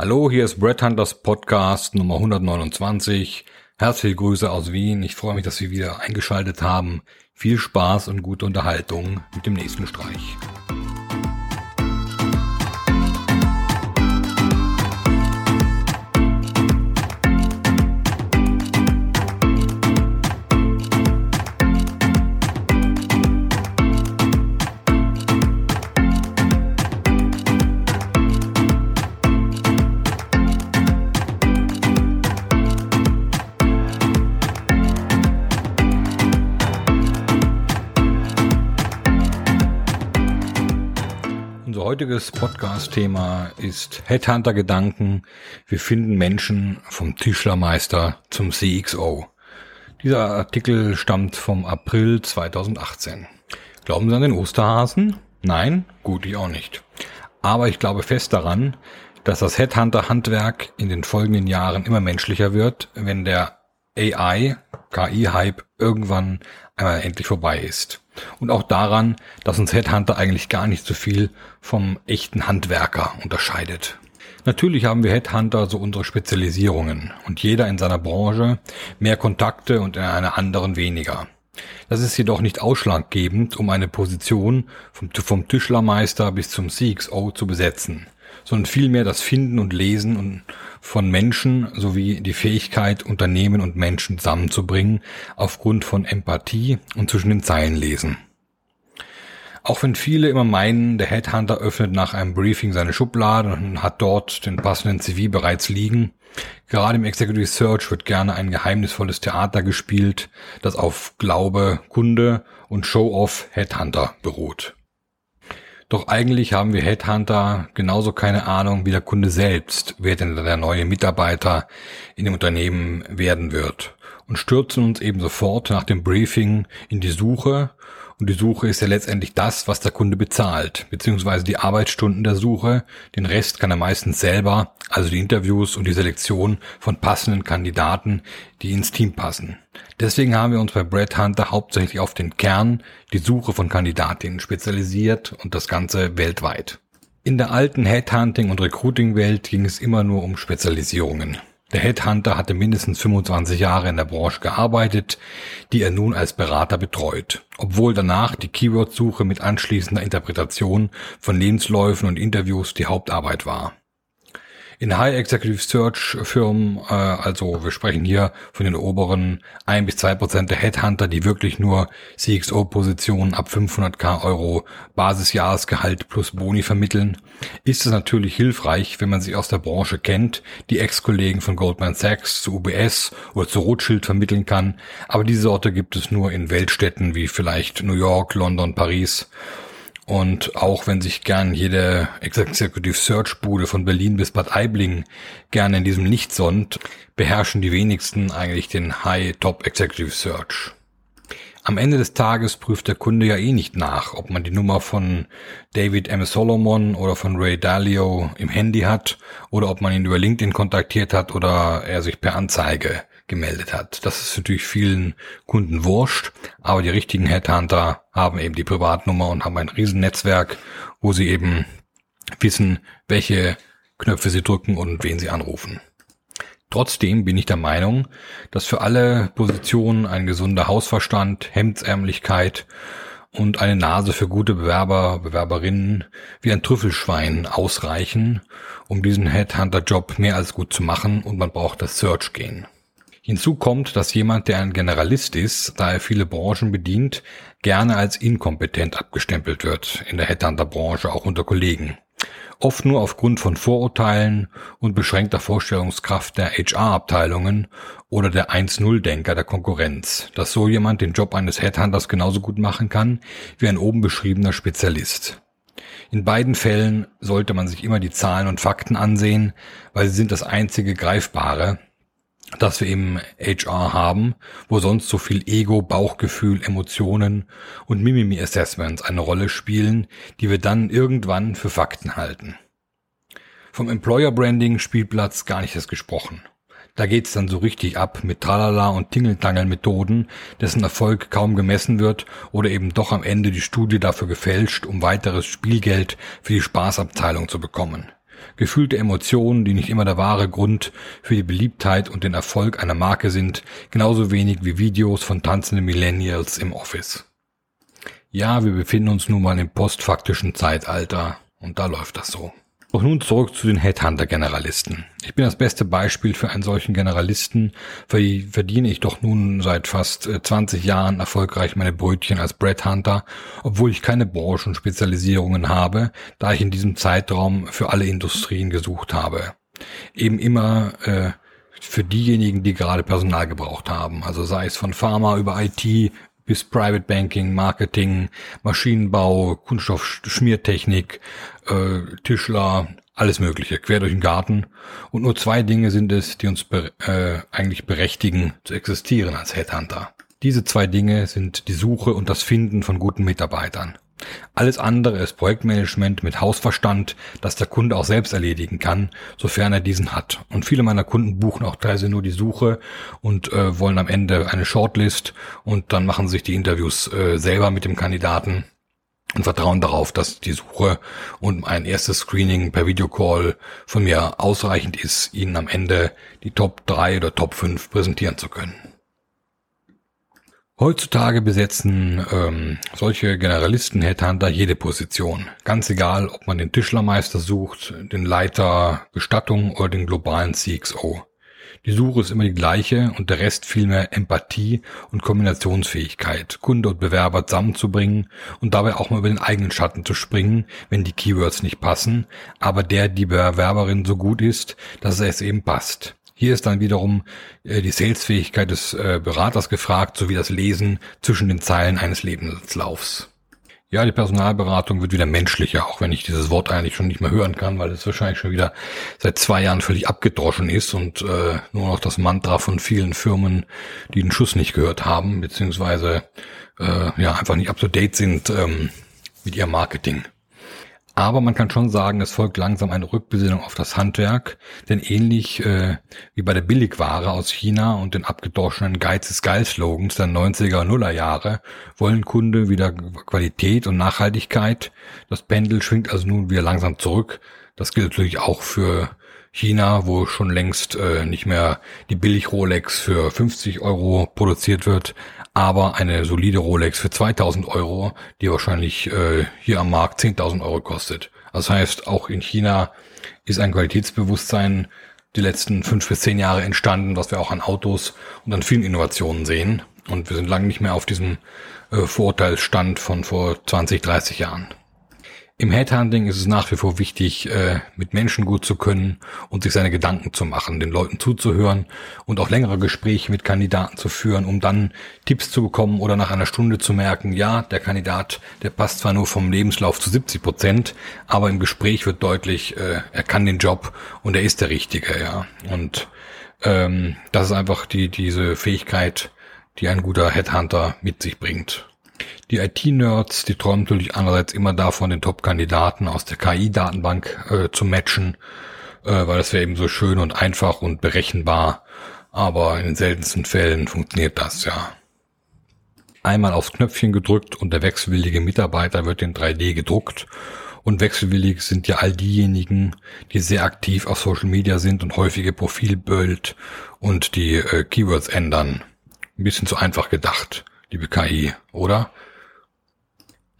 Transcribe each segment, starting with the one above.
Hallo, hier ist Brett Hunters Podcast Nummer 129. Herzliche Grüße aus Wien. Ich freue mich, dass Sie wieder eingeschaltet haben. Viel Spaß und gute Unterhaltung mit dem nächsten Streich. Heutiges Podcast-Thema ist Headhunter-Gedanken. Wir finden Menschen vom Tischlermeister zum CXO. Dieser Artikel stammt vom April 2018. Glauben Sie an den Osterhasen? Nein? Gut, ich auch nicht. Aber ich glaube fest daran, dass das Headhunter-Handwerk in den folgenden Jahren immer menschlicher wird, wenn der AI, KI-Hype irgendwann einmal endlich vorbei ist. Und auch daran, dass uns Headhunter eigentlich gar nicht so viel vom echten Handwerker unterscheidet. Natürlich haben wir Headhunter so unsere Spezialisierungen und jeder in seiner Branche mehr Kontakte und in einer anderen weniger. Das ist jedoch nicht ausschlaggebend, um eine Position vom, vom Tischlermeister bis zum CXO zu besetzen, sondern vielmehr das Finden und Lesen von Menschen sowie die Fähigkeit, Unternehmen und Menschen zusammenzubringen aufgrund von Empathie und zwischen den Zeilen lesen. Auch wenn viele immer meinen, der Headhunter öffnet nach einem Briefing seine Schublade und hat dort den passenden CV bereits liegen, gerade im Executive Search wird gerne ein geheimnisvolles Theater gespielt, das auf Glaube, Kunde und Show-off Headhunter beruht. Doch eigentlich haben wir Headhunter genauso keine Ahnung wie der Kunde selbst, wer denn der neue Mitarbeiter in dem Unternehmen werden wird. Und stürzen uns eben sofort nach dem Briefing in die Suche und die Suche ist ja letztendlich das, was der Kunde bezahlt, beziehungsweise die Arbeitsstunden der Suche. Den Rest kann er meistens selber, also die Interviews und die Selektion von passenden Kandidaten, die ins Team passen. Deswegen haben wir uns bei Brad Hunter hauptsächlich auf den Kern, die Suche von Kandidatinnen spezialisiert und das Ganze weltweit. In der alten Headhunting- und Recruiting-Welt ging es immer nur um Spezialisierungen. Der Headhunter hatte mindestens 25 Jahre in der Branche gearbeitet, die er nun als Berater betreut, obwohl danach die Keyword-Suche mit anschließender Interpretation von Lebensläufen und Interviews die Hauptarbeit war in High Executive Search Firmen, äh, also wir sprechen hier von den oberen ein bis zwei Prozent der Headhunter, die wirklich nur CXO-Positionen ab 500k Euro Basisjahresgehalt plus Boni vermitteln, ist es natürlich hilfreich, wenn man sich aus der Branche kennt, die Ex-Kollegen von Goldman Sachs zu UBS oder zu Rothschild vermitteln kann, aber diese Sorte gibt es nur in Weltstädten wie vielleicht New York, London, Paris und auch wenn sich gern jede Executive Search Bude von Berlin bis Bad Aibling gerne in diesem Licht sonnt, beherrschen die wenigsten eigentlich den High Top Executive Search. Am Ende des Tages prüft der Kunde ja eh nicht nach, ob man die Nummer von David M. Solomon oder von Ray Dalio im Handy hat oder ob man ihn über LinkedIn kontaktiert hat oder er sich per Anzeige gemeldet hat. Das ist natürlich vielen Kunden wurscht, aber die richtigen Headhunter haben eben die Privatnummer und haben ein Riesennetzwerk, wo sie eben wissen, welche Knöpfe sie drücken und wen sie anrufen. Trotzdem bin ich der Meinung, dass für alle Positionen ein gesunder Hausverstand, Hemdsärmlichkeit und eine Nase für gute Bewerber, Bewerberinnen wie ein Trüffelschwein ausreichen, um diesen Headhunter-Job mehr als gut zu machen und man braucht das Search gehen. Hinzu kommt, dass jemand, der ein Generalist ist, da er viele Branchen bedient, gerne als inkompetent abgestempelt wird, in der Headhunter-Branche auch unter Kollegen. Oft nur aufgrund von Vorurteilen und beschränkter Vorstellungskraft der HR-Abteilungen oder der 1-0-Denker der Konkurrenz, dass so jemand den Job eines Headhunters genauso gut machen kann wie ein oben beschriebener Spezialist. In beiden Fällen sollte man sich immer die Zahlen und Fakten ansehen, weil sie sind das einzige Greifbare, dass wir eben HR haben, wo sonst so viel Ego, Bauchgefühl, Emotionen und Mimimi-Assessments eine Rolle spielen, die wir dann irgendwann für Fakten halten. Vom Employer Branding Spielplatz gar nicht erst gesprochen. Da geht's dann so richtig ab mit Tralala und Tingeltangel-Methoden, dessen Erfolg kaum gemessen wird oder eben doch am Ende die Studie dafür gefälscht, um weiteres Spielgeld für die Spaßabteilung zu bekommen. Gefühlte Emotionen, die nicht immer der wahre Grund für die Beliebtheit und den Erfolg einer Marke sind, genauso wenig wie Videos von tanzenden Millennials im Office. Ja, wir befinden uns nun mal im postfaktischen Zeitalter und da läuft das so. Doch nun zurück zu den Headhunter-Generalisten. Ich bin das beste Beispiel für einen solchen Generalisten, verdiene ich doch nun seit fast 20 äh, Jahren erfolgreich meine Brötchen als Bread Hunter, obwohl ich keine Branchenspezialisierungen habe, da ich in diesem Zeitraum für alle Industrien gesucht habe. Eben immer äh, für diejenigen, die gerade Personal gebraucht haben. Also sei es von Pharma über IT, bis Private Banking, Marketing, Maschinenbau, Kunststoffschmiertechnik, äh, Tischler, alles Mögliche, quer durch den Garten. Und nur zwei Dinge sind es, die uns be äh, eigentlich berechtigen zu existieren als Headhunter. Diese zwei Dinge sind die Suche und das Finden von guten Mitarbeitern. Alles andere ist Projektmanagement mit Hausverstand, das der Kunde auch selbst erledigen kann, sofern er diesen hat. Und viele meiner Kunden buchen auch teilweise nur die Suche und äh, wollen am Ende eine Shortlist und dann machen sich die Interviews äh, selber mit dem Kandidaten und vertrauen darauf, dass die Suche und ein erstes Screening per Videocall von mir ausreichend ist, ihnen am Ende die Top 3 oder Top 5 präsentieren zu können. Heutzutage besetzen ähm, solche Generalisten Headhunter jede Position. Ganz egal, ob man den Tischlermeister sucht, den Leiter Bestattung oder den globalen CXO. Die Suche ist immer die gleiche und der Rest vielmehr Empathie und Kombinationsfähigkeit, Kunde und Bewerber zusammenzubringen und dabei auch mal über den eigenen Schatten zu springen, wenn die Keywords nicht passen, aber der die Bewerberin so gut ist, dass es eben passt. Hier ist dann wiederum äh, die Salesfähigkeit des äh, Beraters gefragt, sowie das Lesen zwischen den Zeilen eines Lebenslaufs. Ja, die Personalberatung wird wieder menschlicher, auch wenn ich dieses Wort eigentlich schon nicht mehr hören kann, weil es wahrscheinlich schon wieder seit zwei Jahren völlig abgedroschen ist und äh, nur noch das Mantra von vielen Firmen, die den Schuss nicht gehört haben, beziehungsweise äh, ja einfach nicht up to date sind ähm, mit ihrem Marketing. Aber man kann schon sagen, es folgt langsam eine Rückbesinnung auf das Handwerk, denn ähnlich äh, wie bei der Billigware aus China und den abgedroschenen Geiz ist geil Slogans der 90er und Nuller Jahre wollen Kunde wieder Qualität und Nachhaltigkeit. Das Pendel schwingt also nun wieder langsam zurück. Das gilt natürlich auch für China, wo schon längst äh, nicht mehr die billig Rolex für 50 Euro produziert wird, aber eine solide Rolex für 2000 Euro, die wahrscheinlich äh, hier am Markt 10.000 Euro kostet. Das heißt, auch in China ist ein Qualitätsbewusstsein die letzten fünf bis zehn Jahre entstanden, was wir auch an Autos und an vielen Innovationen sehen. Und wir sind lange nicht mehr auf diesem äh, Vorurteilsstand von vor 20, 30 Jahren. Im Headhunting ist es nach wie vor wichtig, äh, mit Menschen gut zu können und sich seine Gedanken zu machen, den Leuten zuzuhören und auch längere Gespräche mit Kandidaten zu führen, um dann Tipps zu bekommen oder nach einer Stunde zu merken, ja, der Kandidat, der passt zwar nur vom Lebenslauf zu 70 Prozent, aber im Gespräch wird deutlich, äh, er kann den Job und er ist der Richtige, ja. Und ähm, das ist einfach die diese Fähigkeit, die ein guter Headhunter mit sich bringt. Die IT-Nerds, die träumen natürlich andererseits immer davon, den Top-Kandidaten aus der KI-Datenbank äh, zu matchen, äh, weil das wäre eben so schön und einfach und berechenbar. Aber in den seltensten Fällen funktioniert das ja. Einmal aufs Knöpfchen gedrückt und der wechselwillige Mitarbeiter wird in 3D gedruckt. Und wechselwillig sind ja all diejenigen, die sehr aktiv auf Social Media sind und häufige Profilbild und die äh, Keywords ändern. Ein bisschen zu einfach gedacht liebe KI, oder?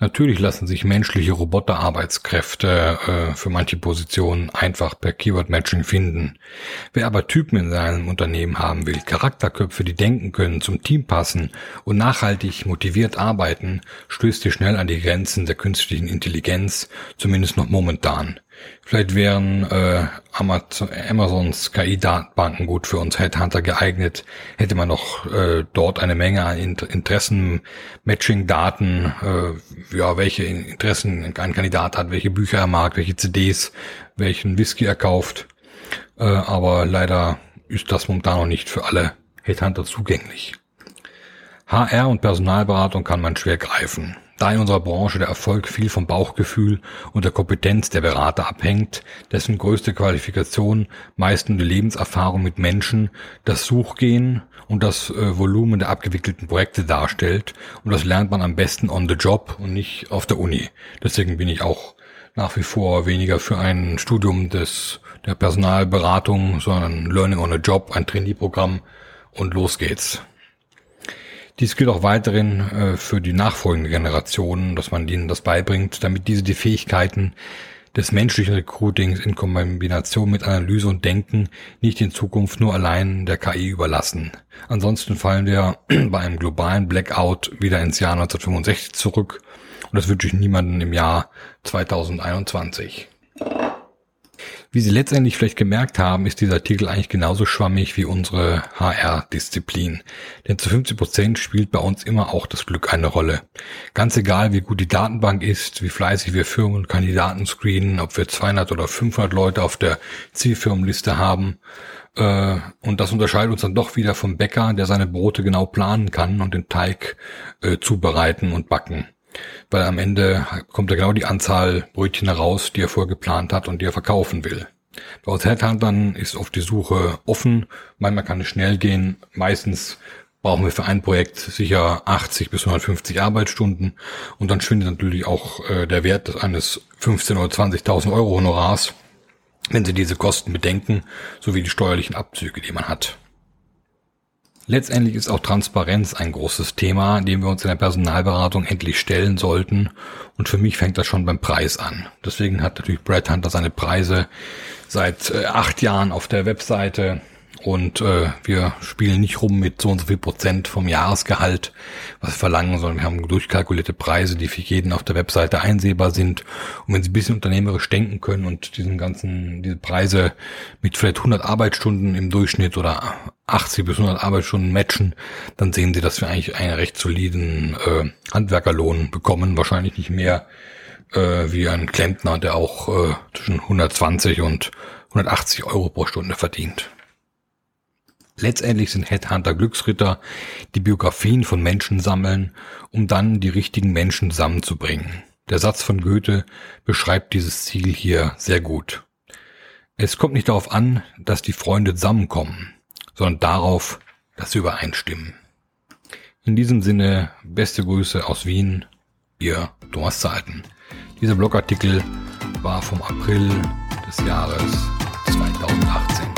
Natürlich lassen sich menschliche Roboterarbeitskräfte äh, für manche Positionen einfach per Keyword-Matching finden. Wer aber Typen in seinem Unternehmen haben will, Charakterköpfe, die denken können, zum Team passen und nachhaltig motiviert arbeiten, stößt hier schnell an die Grenzen der künstlichen Intelligenz, zumindest noch momentan. Vielleicht wären äh, Amazon, Amazons KI-Datenbanken gut für uns Headhunter geeignet. Hätte man noch äh, dort eine Menge an Interessen-Matching-Daten, äh, ja, welche Interessen ein Kandidat hat, welche Bücher er mag, welche CDs, welchen Whisky er kauft. Äh, aber leider ist das momentan noch nicht für alle Headhunter zugänglich. HR und Personalberatung kann man schwer greifen. Da in unserer Branche der Erfolg viel vom Bauchgefühl und der Kompetenz der Berater abhängt, dessen größte Qualifikation meist nur die Lebenserfahrung mit Menschen, das Suchgehen und das äh, Volumen der abgewickelten Projekte darstellt. Und das lernt man am besten on the job und nicht auf der Uni. Deswegen bin ich auch nach wie vor weniger für ein Studium des, der Personalberatung, sondern Learning on a Job, ein Trainee-Programm und los geht's. Dies gilt auch weiterhin äh, für die nachfolgende Generation, dass man ihnen das beibringt, damit diese die Fähigkeiten des menschlichen Recruitings in Kombination mit Analyse und Denken nicht in Zukunft nur allein der KI überlassen. Ansonsten fallen wir bei einem globalen Blackout wieder ins Jahr 1965 zurück und das wünsche ich niemanden im Jahr 2021. Wie Sie letztendlich vielleicht gemerkt haben, ist dieser Artikel eigentlich genauso schwammig wie unsere HR-Disziplin. Denn zu 50 Prozent spielt bei uns immer auch das Glück eine Rolle. Ganz egal, wie gut die Datenbank ist, wie fleißig wir Firmen und Kandidaten screenen, ob wir 200 oder 500 Leute auf der Zielfirmenliste haben. Äh, und das unterscheidet uns dann doch wieder vom Bäcker, der seine Brote genau planen kann und den Teig äh, zubereiten und backen weil am Ende kommt ja genau die Anzahl Brötchen heraus, die er vorher geplant hat und die er verkaufen will. Bei uns Headhuntern ist oft die Suche offen, manchmal kann es schnell gehen, meistens brauchen wir für ein Projekt sicher 80 bis 150 Arbeitsstunden und dann schwindet natürlich auch äh, der Wert eines 15 oder 20.000 Euro Honorars, wenn Sie diese Kosten bedenken, sowie die steuerlichen Abzüge, die man hat. Letztendlich ist auch Transparenz ein großes Thema, dem wir uns in der Personalberatung endlich stellen sollten. Und für mich fängt das schon beim Preis an. Deswegen hat natürlich Brad Hunter seine Preise seit äh, acht Jahren auf der Webseite und äh, wir spielen nicht rum mit so und so viel Prozent vom Jahresgehalt, was wir verlangen, sondern wir haben durchkalkulierte Preise, die für jeden auf der Webseite einsehbar sind. Und wenn Sie ein bisschen unternehmerisch denken können und diesen ganzen, diese Preise mit vielleicht 100 Arbeitsstunden im Durchschnitt oder 80 bis 100 Arbeitsstunden matchen, dann sehen Sie, dass wir eigentlich einen recht soliden äh, Handwerkerlohn bekommen. Wahrscheinlich nicht mehr äh, wie ein Klempner, der auch äh, zwischen 120 und 180 Euro pro Stunde verdient. Letztendlich sind Headhunter Glücksritter, die Biografien von Menschen sammeln, um dann die richtigen Menschen zusammenzubringen. Der Satz von Goethe beschreibt dieses Ziel hier sehr gut. Es kommt nicht darauf an, dass die Freunde zusammenkommen, sondern darauf, dass sie übereinstimmen. In diesem Sinne, beste Grüße aus Wien, Ihr Thomas Zahlten. Dieser Blogartikel war vom April des Jahres 2018.